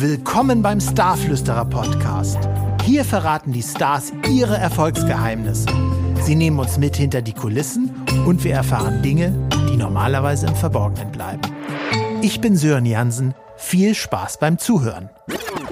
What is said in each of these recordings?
Willkommen beim Starflüsterer Podcast. Hier verraten die Stars ihre Erfolgsgeheimnisse. Sie nehmen uns mit hinter die Kulissen und wir erfahren Dinge, die normalerweise im Verborgenen bleiben. Ich bin Sören Jansen. Viel Spaß beim Zuhören.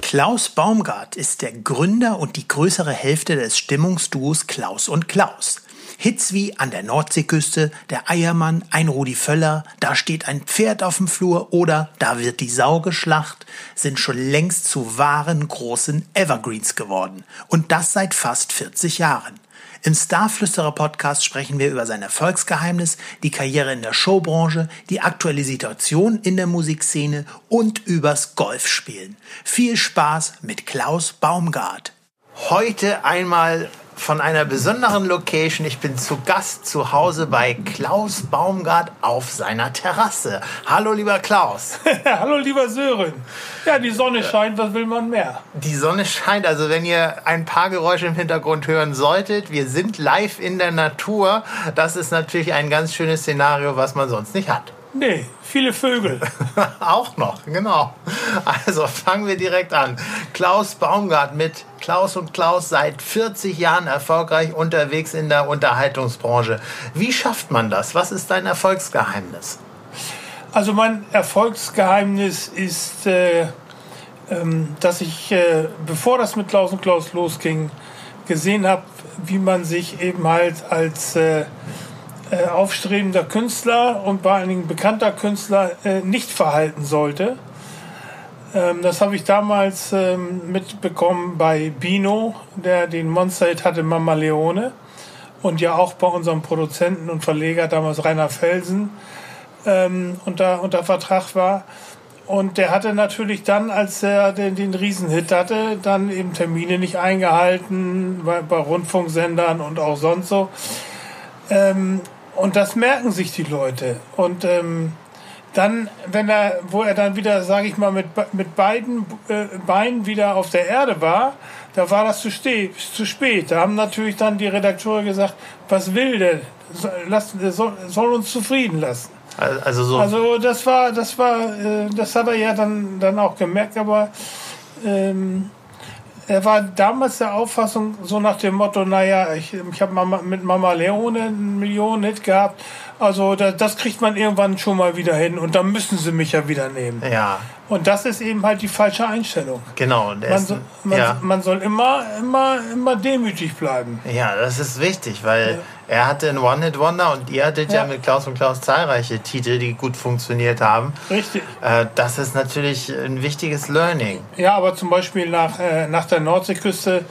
Klaus Baumgart ist der Gründer und die größere Hälfte des Stimmungsduos Klaus und Klaus. Hits wie An der Nordseeküste, Der Eiermann, Ein Rudi Völler, Da steht ein Pferd auf dem Flur oder Da wird die Sau geschlacht sind schon längst zu wahren großen Evergreens geworden. Und das seit fast 40 Jahren. Im Starflüsterer Podcast sprechen wir über sein Erfolgsgeheimnis, die Karriere in der Showbranche, die aktuelle Situation in der Musikszene und übers Golfspielen. Viel Spaß mit Klaus Baumgart. Heute einmal von einer besonderen Location. Ich bin zu Gast zu Hause bei Klaus Baumgart auf seiner Terrasse. Hallo, lieber Klaus. Hallo, lieber Sören. Ja, die Sonne scheint, was will man mehr? Die Sonne scheint, also wenn ihr ein paar Geräusche im Hintergrund hören solltet, wir sind live in der Natur. Das ist natürlich ein ganz schönes Szenario, was man sonst nicht hat. Nee, viele Vögel. Auch noch, genau. Also fangen wir direkt an. Klaus Baumgart mit Klaus und Klaus seit 40 Jahren erfolgreich unterwegs in der Unterhaltungsbranche. Wie schafft man das? Was ist dein Erfolgsgeheimnis? Also mein Erfolgsgeheimnis ist, äh, ähm, dass ich, äh, bevor das mit Klaus und Klaus losging, gesehen habe, wie man sich eben halt als äh, äh, aufstrebender Künstler und vor allen Dingen bekannter Künstler äh, nicht verhalten sollte. Ähm, das habe ich damals ähm, mitbekommen bei Bino, der den Monster-Hit hatte, Mama Leone. Und ja auch bei unserem Produzenten und Verleger, damals Rainer Felsen, ähm, unter, unter Vertrag war. Und der hatte natürlich dann, als er den, den Riesenhit hatte, dann eben Termine nicht eingehalten bei, bei Rundfunksendern und auch sonst so. Ähm, und das merken sich die Leute. Und ähm, dann, wenn er, wo er dann wieder, sage ich mal, mit, mit beiden äh, Beinen wieder auf der Erde war, da war das zu, zu spät. Da haben natürlich dann die Redakteure gesagt, was will der? Lass, der soll, soll uns zufrieden lassen. Also, so. also das war, das war, äh, das hat er ja dann, dann auch gemerkt, aber ähm, er war damals der Auffassung, so nach dem Motto, naja, ich, ich habe mit Mama Leone einen Millionen-Hit gehabt, also das, das, kriegt man irgendwann schon mal wieder hin und dann müssen sie mich ja wieder nehmen. Ja. Und das ist eben halt die falsche Einstellung. Genau. Man, so, man, ja. man, soll immer, immer, immer demütig bleiben. Ja, das ist wichtig, weil ja. Er hatte einen One-Hit-Wonder und ihr hattet ja. ja. mit Klaus und Klaus zahlreiche Titel, die gut funktioniert haben. Richtig. Äh, das ist natürlich ein wichtiges Learning. Ja, aber zum Beispiel nach, äh, nach der Nordseeküste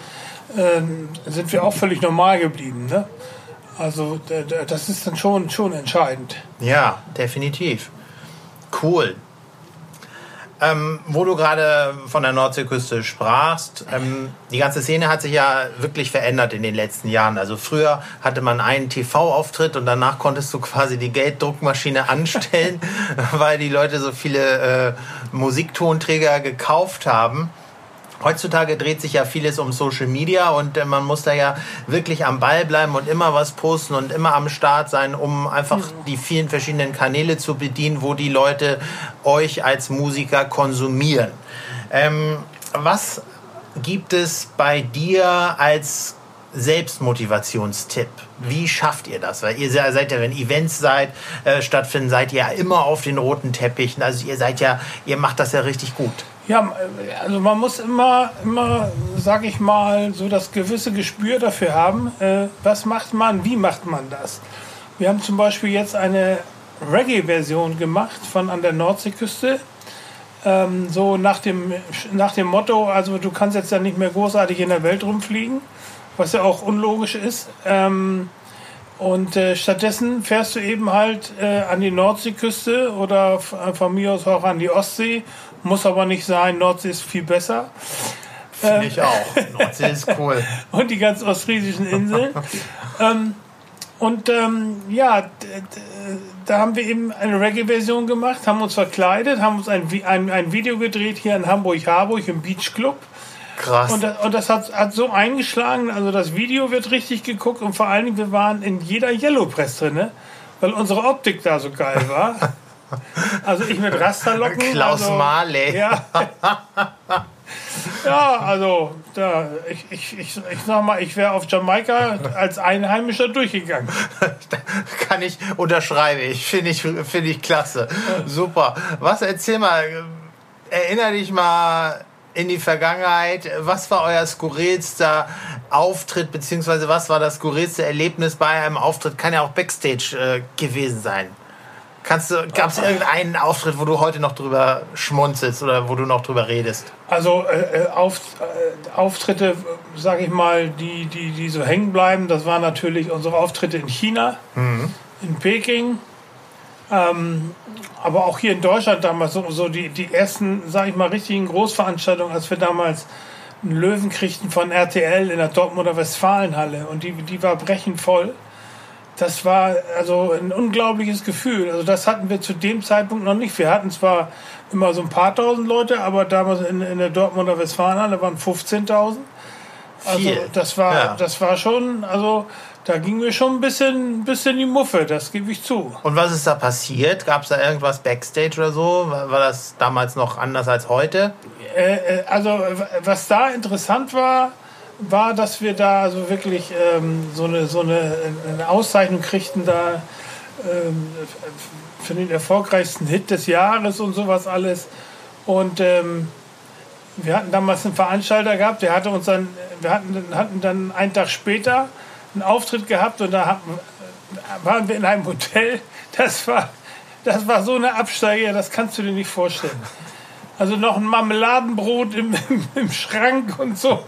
äh, sind wir auch völlig normal geblieben. Ne? Also das ist dann schon, schon entscheidend. Ja, definitiv. Cool. Ähm, wo du gerade von der Nordseeküste sprachst, ähm, die ganze Szene hat sich ja wirklich verändert in den letzten Jahren. Also früher hatte man einen TV-Auftritt und danach konntest du quasi die Gelddruckmaschine anstellen, weil die Leute so viele äh, Musiktonträger gekauft haben. Heutzutage dreht sich ja vieles um Social Media und äh, man muss da ja wirklich am Ball bleiben und immer was posten und immer am Start sein, um einfach die vielen verschiedenen Kanäle zu bedienen, wo die Leute euch als Musiker konsumieren. Ähm, was gibt es bei dir als Selbstmotivationstipp. Wie schafft ihr das? Weil ihr seid ja, wenn Events seid, äh, stattfinden, seid ihr ja immer auf den roten Teppichen. Also ihr seid ja, ihr macht das ja richtig gut. Ja, also man muss immer, immer, sag ich mal, so das gewisse Gespür dafür haben, äh, was macht man, wie macht man das. Wir haben zum Beispiel jetzt eine Reggae-Version gemacht von an der Nordseeküste. Ähm, so nach dem, nach dem Motto, also du kannst jetzt ja nicht mehr großartig in der Welt rumfliegen, was ja auch unlogisch ist. Ähm, und äh, stattdessen fährst du eben halt äh, an die Nordseeküste oder von mir aus auch an die Ostsee muss aber nicht sein, Nordsee ist viel besser. Finde ähm, ich auch. Nordsee ist cool. und die ganz ostfriesischen Inseln. ähm, und ähm, ja, da haben wir eben eine Reggae-Version gemacht, haben uns verkleidet, haben uns ein, ein, ein Video gedreht hier in Hamburg-Harburg im Beach Club. Krass. Und das, und das hat, hat so eingeschlagen, also das Video wird richtig geguckt und vor allen Dingen, wir waren in jeder Yellow Press drin, weil unsere Optik da so geil war. Also ich mit Rasterlocken. Klaus also, Marley. Ja. Ja, also da, ich, ich, ich, ich sag mal, ich wäre auf Jamaika als Einheimischer durchgegangen. Kann ich unterschreiben. Ich finde ich, finde ich klasse. Super. Was erzähl mal, erinnere dich mal in die Vergangenheit. Was war euer skurrilster Auftritt, beziehungsweise was war das skurrilste Erlebnis bei einem Auftritt? Kann ja auch Backstage äh, gewesen sein. Kannst du, gab es irgendeinen Auftritt, wo du heute noch drüber schmunzelst oder wo du noch drüber redest? Also äh, äh auf, äh, Auftritte, sage ich mal, die, die, die so hängen bleiben, das waren natürlich unsere Auftritte in China, mhm. in Peking, ähm, aber auch hier in Deutschland damals so, so die, die ersten, sage ich mal, richtigen Großveranstaltungen, als wir damals einen Löwen kriegten von RTL in der Dortmunder Westfalenhalle und die, die war brechend voll das war also ein unglaubliches Gefühl. Also das hatten wir zu dem Zeitpunkt noch nicht. Wir hatten zwar immer so ein paar tausend Leute, aber damals in, in der Dortmunder Westfalenhalle waren 15.000. Also das war, ja. das war schon, also da ging mir schon ein bisschen, ein bisschen die Muffe, das gebe ich zu. Und was ist da passiert? Gab es da irgendwas Backstage oder so? War, war das damals noch anders als heute? Äh, äh also was da interessant war, war, dass wir da also wirklich ähm, so, eine, so eine, eine Auszeichnung kriegten da ähm, für den erfolgreichsten Hit des Jahres und sowas alles. Und ähm, wir hatten damals einen Veranstalter gehabt, der hatte uns dann, wir hatten, hatten dann einen Tag später einen Auftritt gehabt und da hatten, waren wir in einem Hotel. Das war, das war so eine Absteiger, das kannst du dir nicht vorstellen. Also noch ein Marmeladenbrot im, im, im, Schrank und so.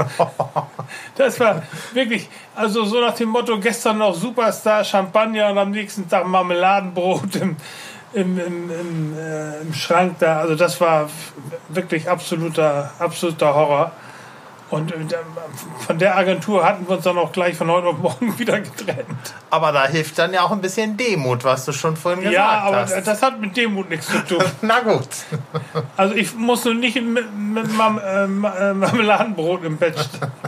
Das war wirklich, also so nach dem Motto, gestern noch Superstar Champagner und am nächsten Tag Marmeladenbrot im, im, im, im, äh, im Schrank da. Also das war wirklich absoluter, absoluter Horror. Und äh, von der Agentur hatten wir uns dann auch gleich von heute auf morgen wieder getrennt. Aber da hilft dann ja auch ein bisschen Demut, was du schon vorhin gesagt hast. Ja, aber hast. das hat mit Demut nichts zu tun. Na gut. Also ich muss nur nicht mit, mit Marmeladenbrot im Bett stehen.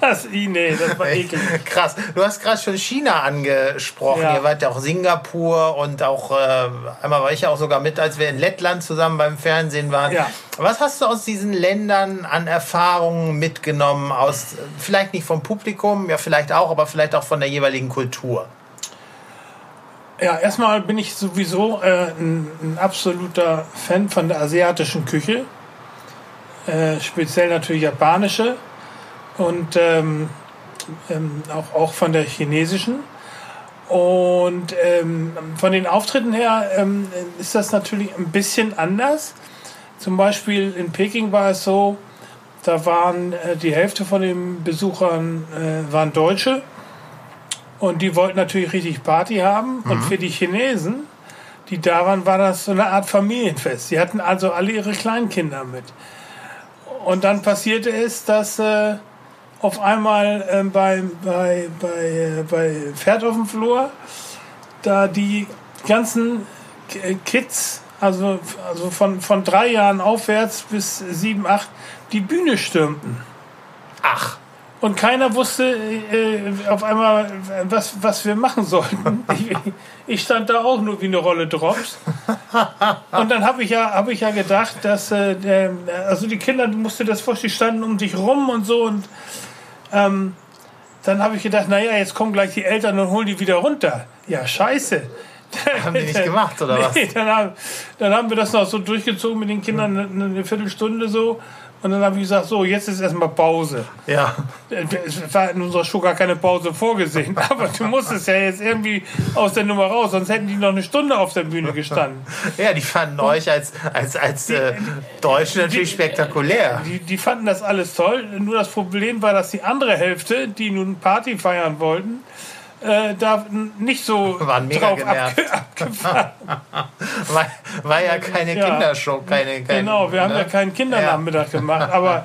Das, nee, das war eklig. Krass. Du hast gerade schon China angesprochen. Ja. Ihr wart ja auch Singapur und auch, äh, einmal war ich ja auch sogar mit, als wir in Lettland zusammen beim Fernsehen waren. Ja. Was hast du aus diesen Ländern an Erfahrungen mitgenommen? Aus, vielleicht nicht vom Publikum, ja, vielleicht auch, aber vielleicht auch von der jeweiligen Kultur? Ja, erstmal bin ich sowieso äh, ein, ein, absoluter Fan von der asiatischen Küche. Äh, speziell natürlich japanische und ähm, ähm, auch, auch von der chinesischen. Und ähm, von den Auftritten her ähm, ist das natürlich ein bisschen anders. Zum Beispiel in Peking war es so, da waren äh, die Hälfte von den Besuchern äh, waren Deutsche und die wollten natürlich richtig Party haben. Mhm. Und für die Chinesen, die da waren, war das so eine Art Familienfest. Sie hatten also alle ihre Kleinkinder mit. Und dann passierte es, dass äh, auf einmal äh, bei, bei, bei, äh, bei Pferd auf dem Flur, da die ganzen Kids, also, also von, von drei Jahren aufwärts bis sieben, acht, die Bühne stürmten. Ach. Und keiner wusste äh, auf einmal, was, was wir machen sollten. Ich, ich, stand da auch nur wie eine Rolle Drops. Und dann habe ich, ja, hab ich ja gedacht, dass äh, der, also die Kinder, du musst dir das vorstellen, die standen um dich rum und so. Und ähm, dann habe ich gedacht, naja, jetzt kommen gleich die Eltern und holen die wieder runter. Ja, scheiße. Haben die nicht gemacht, oder was? dann, haben, dann haben wir das noch so durchgezogen mit den Kindern, eine, eine Viertelstunde so. Und dann habe ich gesagt, so, jetzt ist erstmal Pause. Ja. Es war in unserer Show gar keine Pause vorgesehen. Aber du musstest ja jetzt irgendwie aus der Nummer raus, sonst hätten die noch eine Stunde auf der Bühne gestanden. Ja, die fanden Und euch als, als, als die, äh, Deutsche natürlich die, spektakulär. Die, die fanden das alles toll. Nur das Problem war, dass die andere Hälfte, die nun Party feiern wollten, äh, da nicht so Waren mega genervt. abgefahren. war, war ja keine ja, Kindershow, keine, keine Genau, wir ne? haben ja keinen Kindernachmittag ja. gemacht, aber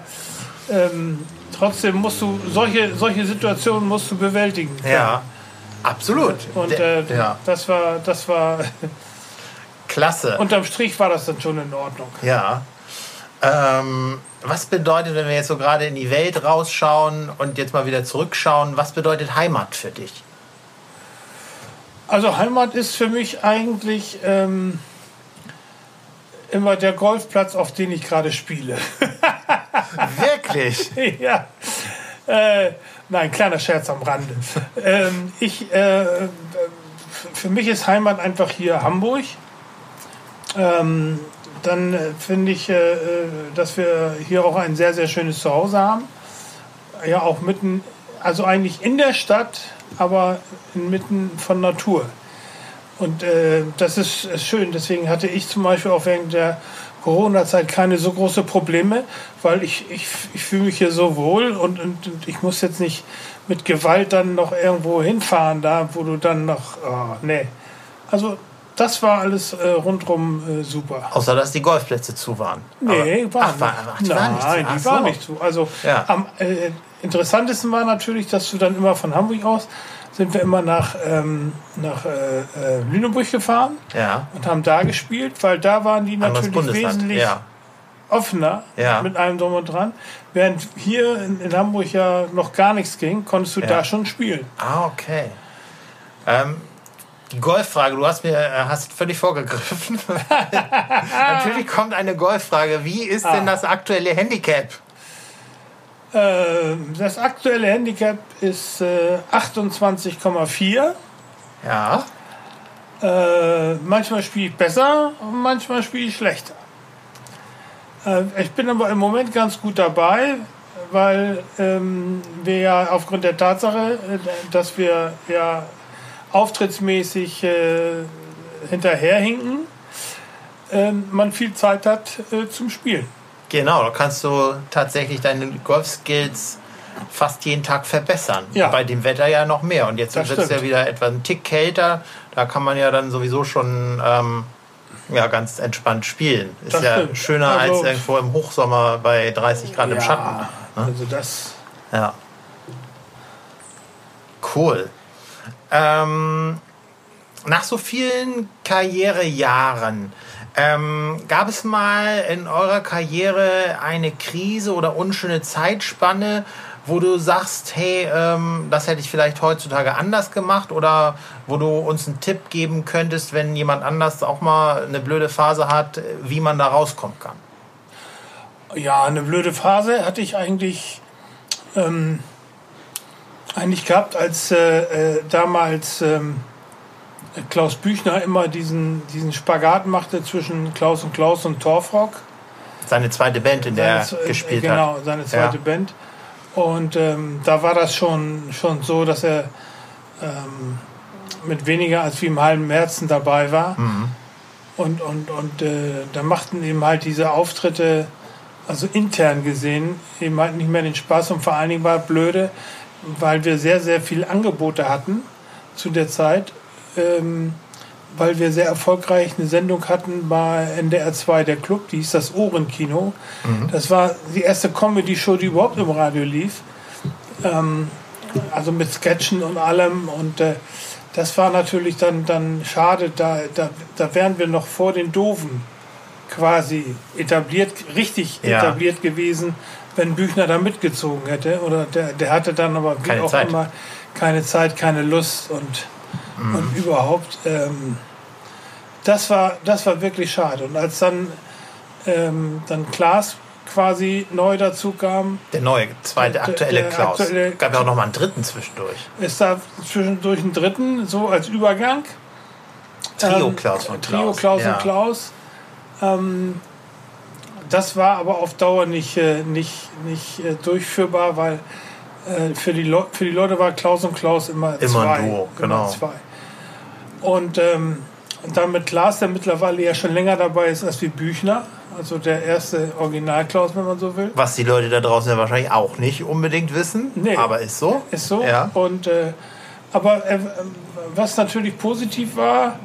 ähm, trotzdem musst du solche, solche Situationen musst du bewältigen. Können. Ja, absolut. Und äh, ja. das war das war klasse. Unterm Strich war das dann schon in Ordnung. Ja. Ähm, was bedeutet, wenn wir jetzt so gerade in die Welt rausschauen und jetzt mal wieder zurückschauen, was bedeutet Heimat für dich? Also Heimat ist für mich eigentlich ähm, immer der Golfplatz, auf den ich gerade spiele. Wirklich? ja. Äh, nein, kleiner Scherz am Rande. ähm, ich, äh, für mich ist Heimat einfach hier Hamburg. Ähm, dann äh, finde ich, äh, äh, dass wir hier auch ein sehr, sehr schönes Zuhause haben. Ja, auch mitten, also eigentlich in der Stadt, aber inmitten von Natur. Und äh, das ist, ist schön. Deswegen hatte ich zum Beispiel auch während der Corona-Zeit keine so große Probleme, weil ich, ich, ich fühle mich hier so wohl und, und, und, ich muss jetzt nicht mit Gewalt dann noch irgendwo hinfahren, da wo du dann noch, oh, nee. Also das war alles äh, rundrum äh, super. Außer dass die Golfplätze zu waren. Nee, war, ach, war, ach, die nein, waren nicht zu. die Ach waren nicht zu. Also Ja. am äh, interessantesten war natürlich, dass du dann immer von Hamburg aus sind wir immer nach, ähm, nach äh, äh, Lüneburg gefahren Ja, und haben da gespielt, weil da waren die natürlich wesentlich Ja. offener Ja. mit allem drum und dran. Während hier in, in Hamburg ja noch gar nichts ging, konntest du da schon spielen. Ah, okay. Ähm, die Golffrage, du hast mir äh, hast völlig vorgegriffen. Natürlich kommt eine Golffrage. Wie ist denn Ah. das aktuelle Handicap? Äh, das aktuelle Handicap ist äh, 28,4. Ja. Äh, manchmal spiele ich besser und manchmal spiele ich schlechter. Äh, ich bin aber im Moment ganz gut dabei, weil ähm, wir ja aufgrund der Tatsache, äh, dass wir ja auftrittsmäßig äh, hinterherhinken, äh, man viel Zeit hat äh, zum Spielen. Genau, da kannst du tatsächlich deine Golfskills fast jeden Tag verbessern. Ja. Bei dem Wetter ja noch mehr. Und jetzt wird es ja wieder etwa ein Tick kälter. Da kann man ja dann sowieso schon ähm, ja, ganz entspannt spielen. Ist Das ja stimmt. schöner Also- als irgendwo im Hochsommer bei 30 Grad im Schatten. also das. Ja. Cool. Ähm, nach so vielen Karrierejahren, ähm, gab es mal in eurer Karriere eine Krise oder unschöne Zeitspanne, wo du sagst, hey, ähm, das hätte ich vielleicht heutzutage anders gemacht oder wo du uns einen Tipp geben könntest, wenn jemand anders auch mal eine blöde Phase hat, wie man da rauskommen kann? Ja, eine blöde Phase hatte ich eigentlich, ähm, eigentlich gehabt, als äh, äh, damals ähm, Klaus Büchner immer diesen, diesen Spagat machte zwischen Klaus und Klaus und Torfrock. Seine zweite Band, in der er Seine- äh, gespielt genau, hat. seine zweite Ja. Band. Und ähm, da war das schon, schon so, dass er ähm, mit weniger als wie im halben Märzen dabei war. Mhm. Und, und, und äh, da machten eben halt diese Auftritte, also intern gesehen, eben halt nicht mehr den Spaß und vor allen Dingen war blöde, weil wir sehr, sehr viel Angebote hatten zu der Zeit, ähm, weil wir sehr erfolgreich eine Sendung hatten bei NDR 2, der Club, die hieß das Ohrenkino. Das war die erste Comedy-Show, die überhaupt im Radio lief. Ähm, also mit Sketchen und allem und äh, das war natürlich dann, dann schade, da, da, da wären wir noch vor den Doofen quasi etabliert, richtig Ja. etabliert gewesen, wenn Büchner da mitgezogen hätte. Oder der, der hatte dann aber wie Keine auch Zeit. immer keine Zeit, keine Lust und, Mhm. und überhaupt. Ähm, das, war, das war wirklich schade. Und als dann, ähm, dann Klaas quasi neu dazu kam, Der neue, zweite, Der- aktuelle der Klaus. aktuelle- Gab ja auch noch mal einen dritten zwischendurch. ist da zwischendurch ein dritten, so als Übergang. Trio Ähm, Klaus und Trio Klaus. Klaus ja. und Klaus. Ähm, das war aber auf Dauer nicht, äh, nicht, nicht äh, durchführbar, weil für, die Leu- für die Leute war Klaus und Klaus immer, Immer zwei. ein Duo, genau. Immer zwei. Und, ähm, und dann mit Klaas, der mittlerweile ja schon länger dabei ist als wie Büchner, also der erste Original-Klaus, wenn man so will. Was die Leute da draußen ja wahrscheinlich auch nicht unbedingt wissen. Nee. Aber ist so. Ist so. Ja. Und, äh, aber äh, was natürlich positiv war,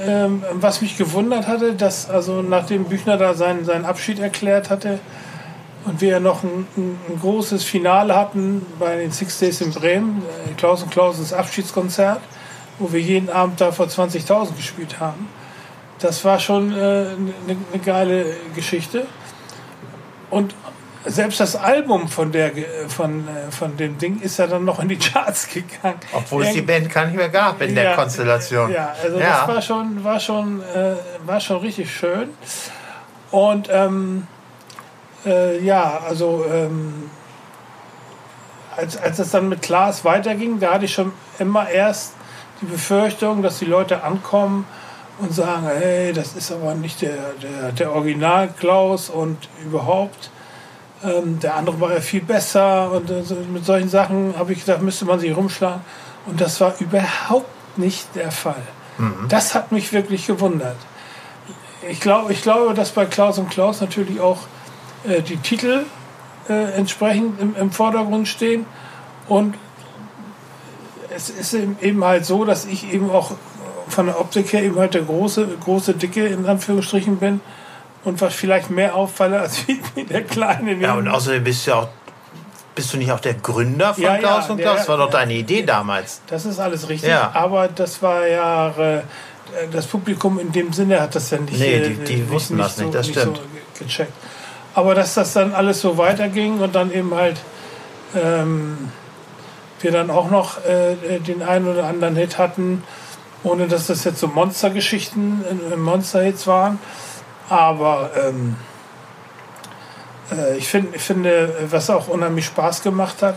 ähm, was mich gewundert hatte, dass also nachdem Büchner da seinen, seinen Abschied erklärt hatte und wir ja noch ein, ein, großes Finale hatten bei den Six Days in Bremen, äh, Klaus und Klausens Abschiedskonzert, wo wir jeden Abend da vor 20.000 gespielt haben. Das war schon äh, eine, eine geile Geschichte. Und selbst das Album von, der, von, äh, von dem Ding ist ja dann noch in die Charts gegangen. Obwohl es die Irgend- Band gar nicht mehr gab in der Ja, Konstellation. Ja, also Ja. das war schon, war schon, äh, war schon richtig schön. Und ähm, äh, ja, also ähm, als, als es dann mit Klaas weiterging, da hatte ich schon immer erst die Befürchtung, dass die Leute ankommen und sagen, hey, das ist aber nicht der, der, der Original Klaus und überhaupt. Ähm, der andere war ja viel besser und äh, mit solchen Sachen habe ich gedacht, müsste man sich rumschlagen. Und das war überhaupt nicht der Fall. Mhm. Das hat mich wirklich gewundert. Ich, glaub, ich glaube, dass bei Klaus und Klaus natürlich auch äh, die Titel äh, entsprechend im, im Vordergrund stehen. Und es ist eben halt so, dass ich eben auch von der Optik her eben halt der große, große Dicke in Anführungsstrichen bin und was vielleicht mehr auffalle als wie der kleine. Ja, und außerdem bist du ja auch bist du nicht auch der Gründer von ja, Klaus ja, und Klaus? Das war doch deine Idee damals. Das ist alles richtig, ja. aber das war ja äh, das Publikum in dem Sinne hat das ja nicht. Nee, die, die äh, wussten nicht das nicht, so, das stimmt. Nicht so gecheckt. Aber dass das dann alles so weiterging und dann eben halt ähm, wir dann auch noch äh, den einen oder anderen Hit hatten, ohne dass das jetzt so Monstergeschichten, äh, Monster-Hits waren. Aber ähm, äh, ich, find, ich finde, was auch unheimlich Spaß gemacht hat,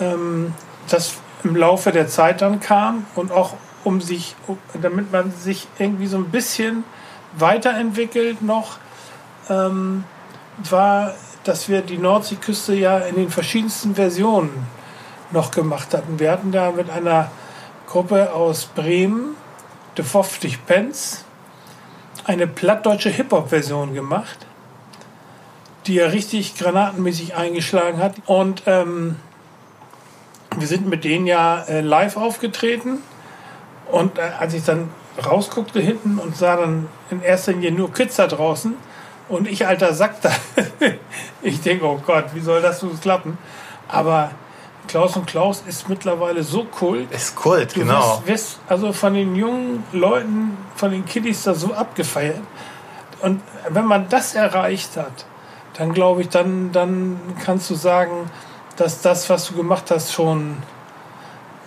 ähm, dass im Laufe der Zeit dann kam und auch um sich, damit man sich irgendwie so ein bisschen weiterentwickelt noch, ähm, war, dass wir die Nordseeküste ja in den verschiedensten Versionen noch gemacht hatten. Wir hatten da mit einer Gruppe aus Bremen, De Foftig Pence, eine plattdeutsche Hip-Hop-Version gemacht, die ja richtig granatenmäßig eingeschlagen hat. Und ähm, wir sind mit denen ja äh, live aufgetreten. Und äh, als ich dann rausguckte hinten und sah dann in erster Linie nur Kids da draußen, und ich, alter Sack, da, ich denke, oh Gott, wie soll das so klappen? Aber Klaus und Klaus ist mittlerweile so kult. Ist Kult, du genau. Wirst, wirst also von den jungen Leuten, von den Kiddies da so abgefeiert. Und wenn man das erreicht hat, dann glaube ich, dann, dann kannst du sagen, dass das, was du gemacht hast, schon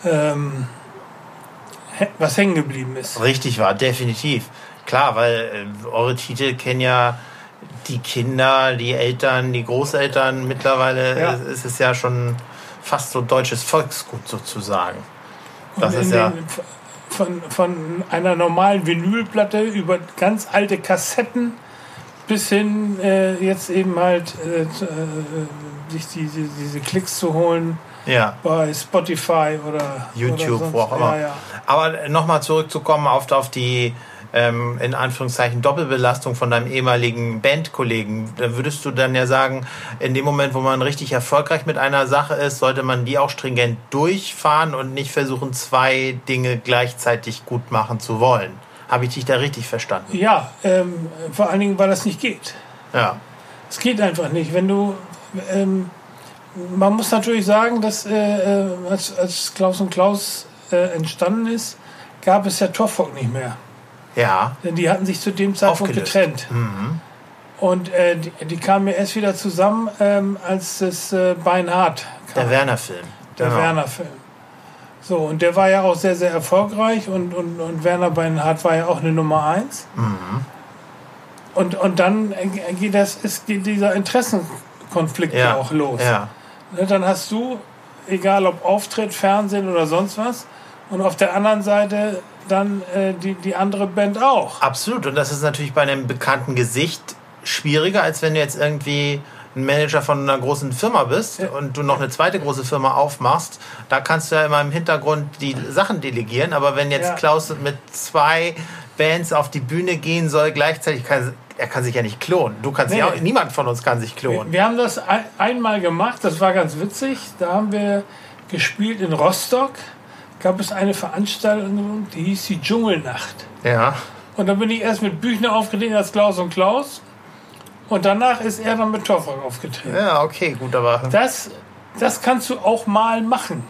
ähm, was hängen geblieben ist. Richtig war, definitiv. Klar, weil äh, eure Titel kennen ja die Kinder, die Eltern, die Großeltern. Mittlerweile ja. ist es ja schon fast so deutsches Volksgut sozusagen. Das ist ja von, von einer normalen Vinylplatte über ganz alte Kassetten bis hin äh, jetzt eben halt äh, äh, sich diese, diese Klicks zu holen ja. bei Spotify oder YouTube, oder wo auch immer. Ja, ja. Aber nochmal zurückzukommen auf, auf die ähm, in Anführungszeichen Doppelbelastung von deinem ehemaligen Bandkollegen, da würdest du dann ja sagen, in dem Moment, wo man richtig erfolgreich mit einer Sache ist, sollte man die auch stringent durchfahren und nicht versuchen, zwei Dinge gleichzeitig gut machen zu wollen. Habe ich dich da richtig verstanden? Ja, ähm, vor allen Dingen, weil das nicht geht. Ja. Es geht einfach nicht. Wenn du. Ähm, man muss natürlich sagen, dass äh, äh als, als Klaus und Klaus äh, entstanden ist, gab es ja Torfolk nicht mehr. Ja. Denn die hatten sich zu dem Zeitpunkt Aufgelöst. getrennt. Mhm. Und äh, die, die, kamen ja erst wieder zusammen, ähm, als das äh, Beinhard kam. Der Werner-Film. Der genau. Werner-Film. So, und der war ja auch sehr, sehr erfolgreich und, und, und Werner Beinhardt war ja auch eine Nummer eins. Mhm. Und, und dann geht, das, ist, geht dieser Interessenkonflikt ja, ja auch los. Ja. Ne, dann hast du, egal ob Auftritt, Fernsehen oder sonst was, und auf der anderen Seite dann äh, die, die andere Band auch. Absolut. Und das ist natürlich bei einem bekannten Gesicht schwieriger, als wenn du jetzt irgendwie ein Manager von einer großen Firma bist und du noch eine zweite große Firma aufmachst. Da kannst du ja immer im Hintergrund die Sachen delegieren. Aber wenn jetzt ja. Klaus mit zwei Bands auf die Bühne gehen soll, gleichzeitig kann er kann sich ja nicht klonen. Du kannst nee. ja auch, niemand von uns kann sich klonen. Wir, wir haben das ein, einmal gemacht, das war ganz witzig. Da haben wir gespielt in Rostock gab es eine Veranstaltung, die hieß die Dschungelnacht. Ja. Und da bin ich erst mit Büchner aufgetreten als Klaus und Klaus. Und danach ist er dann mit Torfrock aufgetreten. Ja, okay, gut, aber. Das, das kannst du auch mal machen.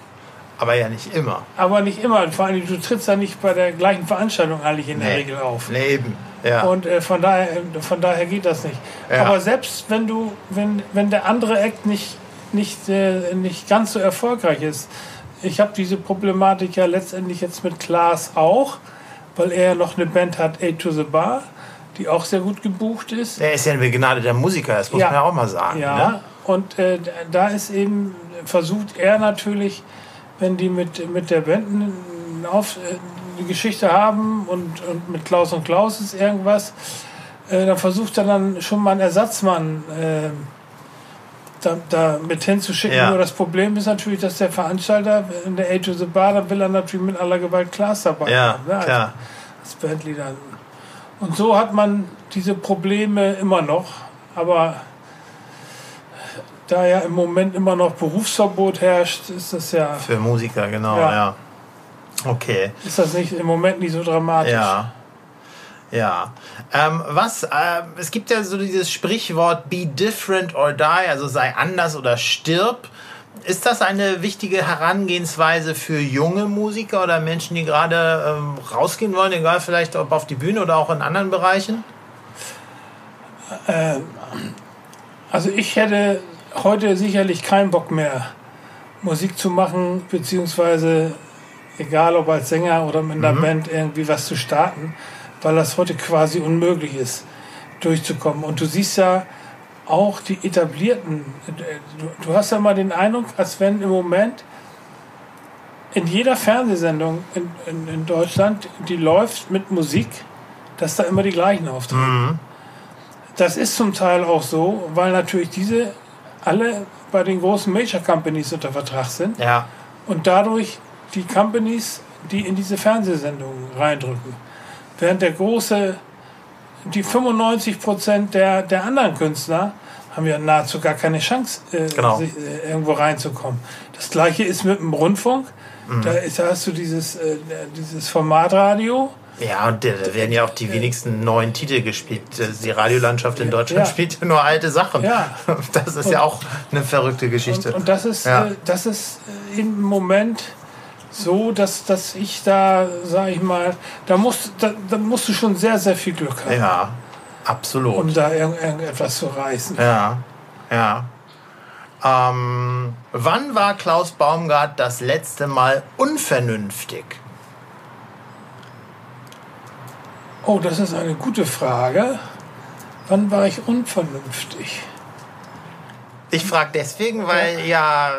Aber ja nicht immer. Aber nicht immer. Vor allem, du trittst ja nicht bei der gleichen Veranstaltung eigentlich in nee. der Regel auf. Nee, eben. Ja. Und äh, von, daher, von daher geht das nicht. Ja. Aber selbst wenn du, wenn, wenn der andere Act nicht, nicht, äh, nicht ganz so erfolgreich ist, ich habe diese Problematik ja letztendlich jetzt mit Klaas auch, weil er noch eine Band hat, A to the Bar, die auch sehr gut gebucht ist. Er ist ja ein begnadeter Musiker, das muss Ja. man ja auch mal sagen. Ja, Ne? und äh, da ist eben, versucht er natürlich, wenn die mit, mit der Band Auf, eine Geschichte haben und, und mit Klaus und Klaus ist irgendwas, äh, dann versucht er dann schon mal einen Ersatzmann äh, da, da mit hinzuschicken. Ja. Nur das Problem ist natürlich, dass der Veranstalter in der A to the Bar, da will er natürlich mit aller Gewalt Klaas dabei Ja, haben, ne, als- klar. als Bandleader. Und so hat man diese Probleme immer noch, aber da ja im Moment immer noch Berufsverbot herrscht, ist das ja Für Musiker, genau, ja. Ja. Okay. ist das nicht im Moment nicht so dramatisch. Ja. Ja. Ähm, was, äh, es gibt ja so dieses Sprichwort be different or die, also sei anders oder stirb. Ist das eine wichtige Herangehensweise für junge Musiker oder Menschen, die gerade ähm, rausgehen wollen, egal vielleicht ob auf die Bühne oder auch in anderen Bereichen? Also ich hätte heute sicherlich keinen Bock mehr, Musik zu machen, beziehungsweise egal ob als Sänger oder mit einer Band irgendwie was zu starten, weil das heute quasi unmöglich ist, durchzukommen. Und du siehst ja auch die etablierten, du, hast ja mal den Eindruck, als wenn im Moment in jeder Fernsehsendung in, in, in Deutschland, die läuft mit Musik, dass da immer die gleichen auftreten. Das ist zum Teil auch so, weil natürlich diese alle bei den großen Major Companies unter Vertrag sind Ja. und dadurch die Companies, die in diese Fernsehsendungen reindrücken. Während der große, die 95 Prozent der, der anderen Künstler haben ja nahezu gar keine Chance, äh, Genau. sich, äh, irgendwo reinzukommen. Das gleiche ist mit dem Rundfunk. Da, ist, da hast du dieses, äh, dieses Formatradio. Ja, und da da werden ja auch die wenigsten neuen Titel gespielt. Die Radiolandschaft in Deutschland Ja. spielt ja nur alte Sachen. Ja. Das ist ja auch eine verrückte Geschichte. Und, und das ist, Ja. äh, das ist äh, im Moment so, dass, dass ich da, sage ich mal, da musst, da, da musst du schon sehr, sehr viel Glück haben, ja, absolut. um da irgend, irgendetwas zu reißen. Ja, ja. Ähm, wann war Klaus Baumgart das letzte Mal unvernünftig? Oh, das ist eine gute Frage. Wann war ich unvernünftig? Ich frage deswegen, weil ja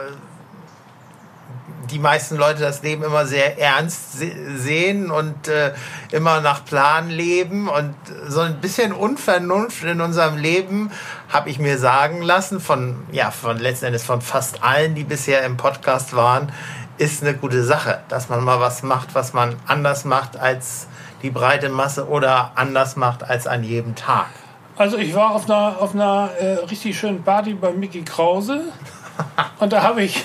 die meisten Leute das Leben immer sehr ernst se sehen und äh, immer nach Plan leben und so ein bisschen Unvernunft in unserem Leben habe ich mir sagen lassen von ja von letzten Endes von fast allen, die bisher im Podcast waren, ist eine gute Sache, dass man mal was macht, was man anders macht als die breite Masse oder anders macht als an jedem Tag. Also ich war auf einer, auf einer äh, richtig schönen Party bei Mickey Krause und da habe ich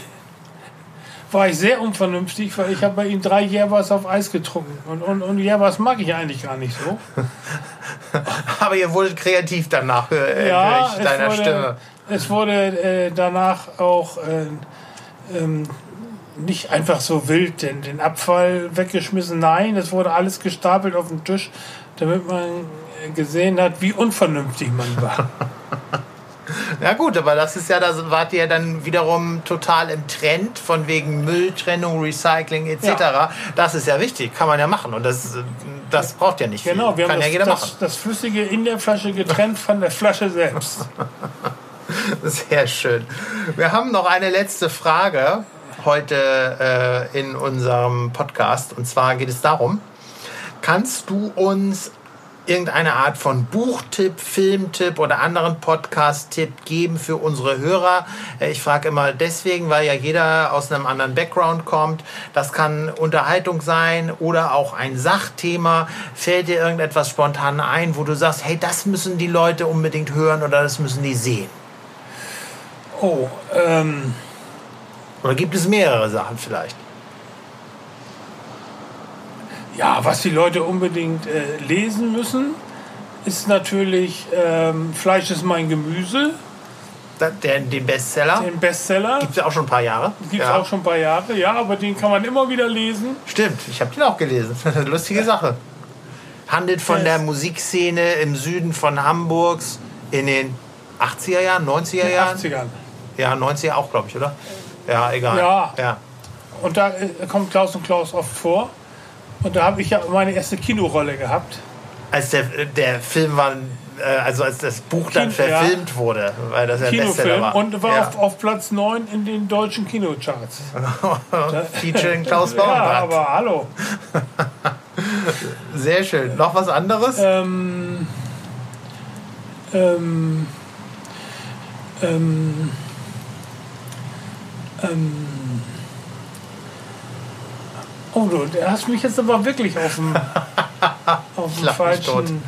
war ich sehr unvernünftig, weil ich habe bei ihm drei Järbers auf Eis getrunken und, und, und Järbers mag ich eigentlich gar nicht so. Aber ihr wurdet kreativ danach, höre äh, höre ich deiner es wurde, Stimme. Es wurde äh, danach auch äh, ähm, nicht einfach so wild den, den Abfall weggeschmissen. Nein, es wurde alles gestapelt auf den Tisch, damit man äh, gesehen hat, wie unvernünftig man war. Ja gut, aber das ist ja, da wart ihr dann wiederum total im Trend von wegen Mülltrennung, Recycling etc. Ja. Das ist ja wichtig, kann man ja machen und das, das braucht ja nicht viel. Genau, wir kann haben ja das, jeder machen. das, das Flüssige in der Flasche getrennt von der Flasche selbst. Sehr schön. Wir haben noch eine letzte Frage heute äh, in unserem Podcast und zwar geht es darum, kannst du uns irgendeine Art von Buchtipp, Filmtipp oder anderen Podcast-Tipp geben für unsere Hörer? Äh, Ich frage immer deswegen, weil ja jeder aus einem anderen Background kommt. Das kann Unterhaltung sein oder auch ein Sachthema. Fällt dir irgendetwas spontan ein, wo du sagst, hey, das müssen die Leute unbedingt hören oder das müssen die sehen? Oh, ähm, Oder gibt es mehrere Sachen vielleicht? Ja, was die Leute unbedingt äh, lesen müssen, ist natürlich ähm, Fleisch ist mein Gemüse, Da- Der, den Bestseller. den Bestseller. Gibt es ja auch schon ein paar Jahre. Gibt es auch schon ein paar Jahre, ja, aber den kann man immer wieder lesen. Stimmt, ich habe den auch gelesen. Lustige Sache. Handelt von Yes. der Musikszene im Süden von Hamburgs in den 80er Jahren, 90er In den Jahren. 80ern. Ja, 90er auch, glaube ich, oder? Ja, egal. Ja. ja. Und da äh, kommt Klaus und Klaus oft vor. Und da habe ich ja meine erste Kinorolle gehabt. als der, der Film war, äh, also als das Buch dann Kino- ja. verfilmt wurde, weil das ja Bestseller Kinofilm war. und war ja. auf, auf Platz 9 in den deutschen Kinocharts. Featuring Klaus Ja, Baumgart. aber hallo. Sehr schön. Noch was anderes? Ähm, ähm, ähm, ähm, oh, du hast mich jetzt aber wirklich auf dem, auf falschen.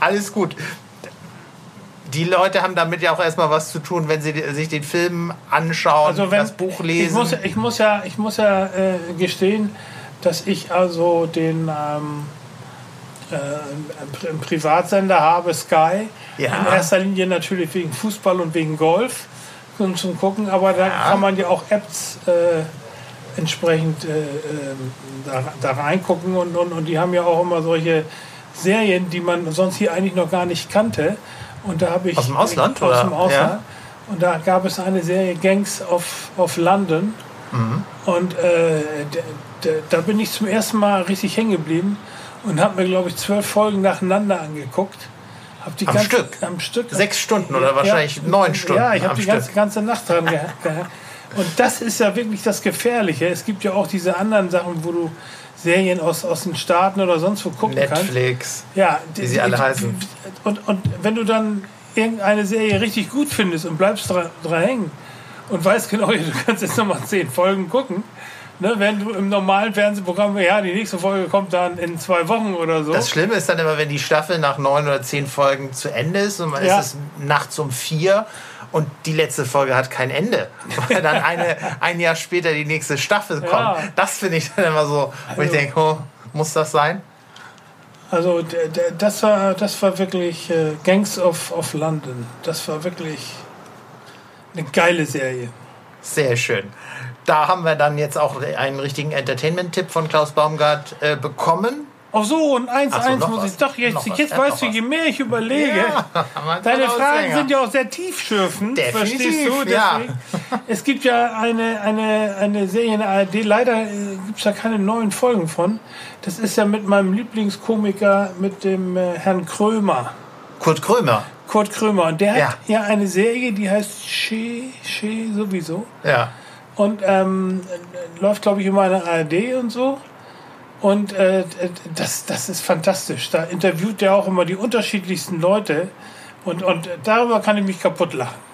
Alles gut. Die Leute haben damit ja auch erstmal was zu tun, wenn sie sich den Film anschauen, Also wenn, das Buch Ich lesen. muss, ich muss ja, ich muss ja äh, gestehen, dass ich also den ähm, äh, Privatsender habe, Sky. Ja. In erster Linie natürlich wegen Fußball und wegen Golf zum Gucken, aber da kann man ja auch Apps äh, entsprechend äh, ähm, da, da reingucken und, und, und die haben ja auch immer solche Serien, die man sonst hier eigentlich noch gar nicht kannte. Und da habe ich Aus dem Ausland, aus dem Ausland. Ja. Und da gab es eine Serie Gangs of, of London. Mhm. Und äh, da bin ich zum ersten Mal richtig hängen geblieben und habe mir, glaube ich, zwölf Folgen nacheinander angeguckt. Hab die Am ganze, Stück? Am Stück. Sechs Stunden oder wahrscheinlich neun Stunden Ja, ich habe die ganze, ganze Nacht dran gehangen. Und das ist ja wirklich das Gefährliche. Es gibt ja auch diese anderen Sachen, wo du Serien aus, aus den Staaten oder sonst wo gucken kannst. Netflix. Ja, Wie sie alle heißen. Und, und wenn du dann irgendeine Serie richtig gut findest und bleibst dran, dran hängen und weißt genau, du kannst jetzt nochmal zehn Folgen gucken, ne, wenn du im normalen Fernsehprogramm, ja, die nächste Folge kommt dann in zwei Wochen oder so. Das Schlimme ist dann immer, wenn die Staffel nach neun oder zehn Folgen zu Ende ist und man Ja. ist es nachts um vier und die letzte Folge hat kein Ende. Weil dann eine, ein Jahr später die nächste Staffel kommt. Ja. Das finde ich dann immer so, wo ich Also- denke, oh, muss das sein? Also das war, das war wirklich äh, Gangs of, of London. Das war wirklich eine geile Serie. Sehr schön. Da haben wir dann jetzt auch einen richtigen Entertainment-Tipp von Klaus Baumgart äh, bekommen. Ach so, und eins, Ach so, eins noch muss was. ich doch jetzt, Noch was. jetzt Ja, weißt du, je was. mehr ich überlege, man Deine Fragen sind ja auch sehr tiefschürfend, Definitiv, verstehst du? ja. Es gibt ja eine, eine, eine Serie in der ARD, leider gibt es da keine neuen Folgen von. Das ist ja mit meinem Lieblingskomiker, mit dem äh, Herrn Krömer, Kurt Krömer. Kurt Krömer. Und der Ja. hat ja eine Serie, die heißt She, She sowieso. Ja. Und ähm, äh, läuft, glaube ich, immer in der ARD und so. Und äh, das, das ist fantastisch. Da interviewt er auch immer die unterschiedlichsten Leute. Und, und darüber kann ich mich kaputt lachen.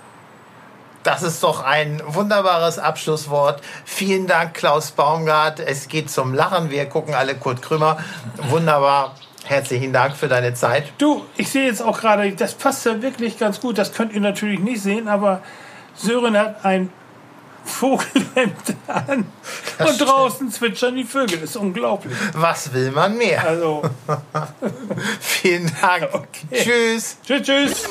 Das ist doch ein wunderbares Abschlusswort. Vielen Dank, Klaus Baumgart. Es geht zum Lachen. Wir gucken alle Kurt Krömer. Wunderbar. Herzlichen Dank für deine Zeit. Du, ich sehe jetzt auch gerade, das passt ja wirklich ganz gut. Das könnt ihr natürlich nicht sehen, aber Sören hat ein Vogelhemd an und draußen zwitschern die Vögel. Das ist unglaublich. Was will man mehr? Also, Vielen Dank. Okay. Tschüss. tschüss, tschüss.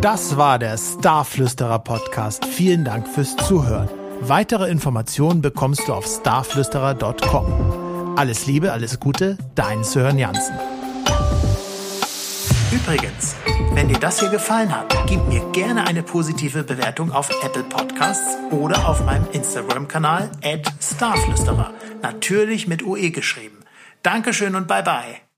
Das war der Starflüsterer Podcast. Vielen Dank fürs Zuhören. Weitere Informationen bekommst du auf starflüsterer.com. Alles Liebe, alles Gute, dein Sören Jansen. Übrigens, wenn dir das hier gefallen hat, gib mir gerne eine positive Bewertung auf Apple Podcasts oder auf meinem Instagram-Kanal @starflüsterer. Natürlich mit UE geschrieben. Dankeschön und bye bye.